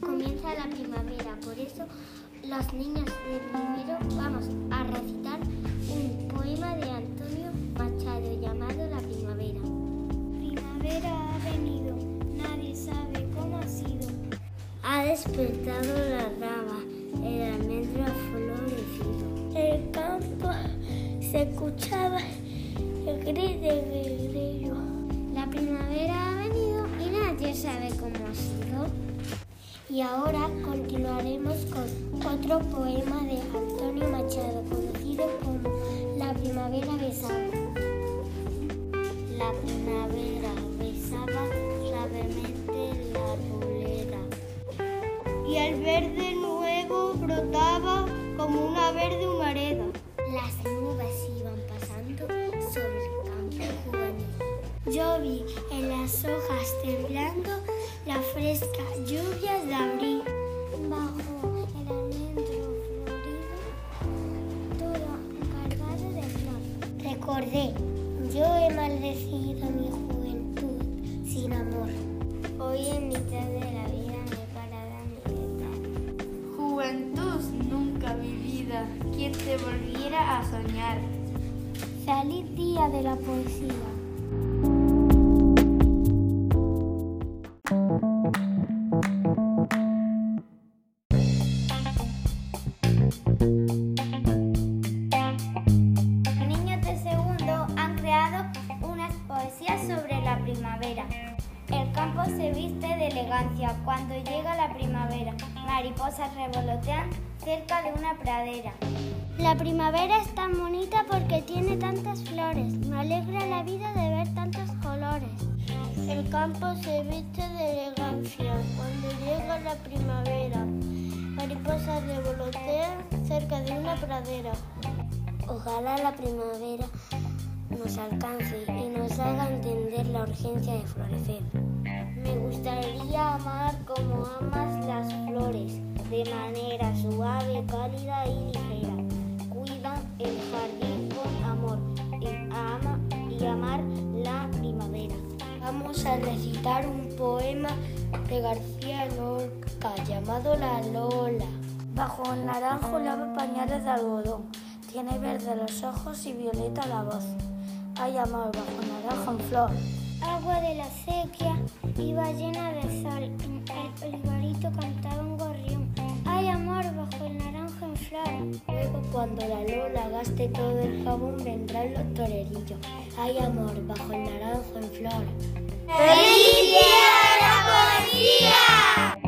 comienza la primavera. Por eso los niños de primero vamos a recitar un poema de Antonio Machado llamado La primavera. Primavera ha venido, nadie sabe cómo ha sido. Ha despertado la rama, el almendro ha florecido. El campo se escuchaba el grito del grillo. La primavera sabe cómo ha sido. Y ahora continuaremos con otro poema de Antonio Machado, conocido como La primavera besaba. La primavera besaba suavemente la arboleda. Y el verde nuevo brotaba como una verde humareda. Hojas temblando la fresca lluvia de abril. Bajo el almendro florido, todo cargado de flor. Recordé, yo he maldecido mi juventud sin amor. Hoy en mitad de la vida me he parado a meditar. Juventud nunca vivida, quien te volviera a soñar. Feliz día de la poesía. Campo se viste de elegancia cuando llega la primavera. Mariposas revolotean cerca de una pradera. La primavera es tan bonita porque tiene tantas flores. Me alegra la vida de ver tantos colores. El campo se viste de elegancia cuando llega la primavera. Mariposas revolotean cerca de una pradera. Ojalá la primavera nos alcance y nos haga entender la urgencia de florecer. Me gustaría amar como amas las flores, de manera suave, cálida y ligera. Cuida el jardín con amor y, ama, y amar la primavera. Vamos a recitar un poema de García Lorca llamado La Lola. Bajo el naranjo lava pañales de algodón. Tiene verde los ojos y violeta la voz. Hay amor bajo el naranjo en flor. Agua de la sequía iba llena de sol. En el olivarito cantaba un gorrión. Hay amor bajo el naranjo en flor. Luego cuando la Lola gaste todo el jabón vendrán los torerillos. Hay amor bajo el naranjo en flor. ¡Feliz día de la poesía!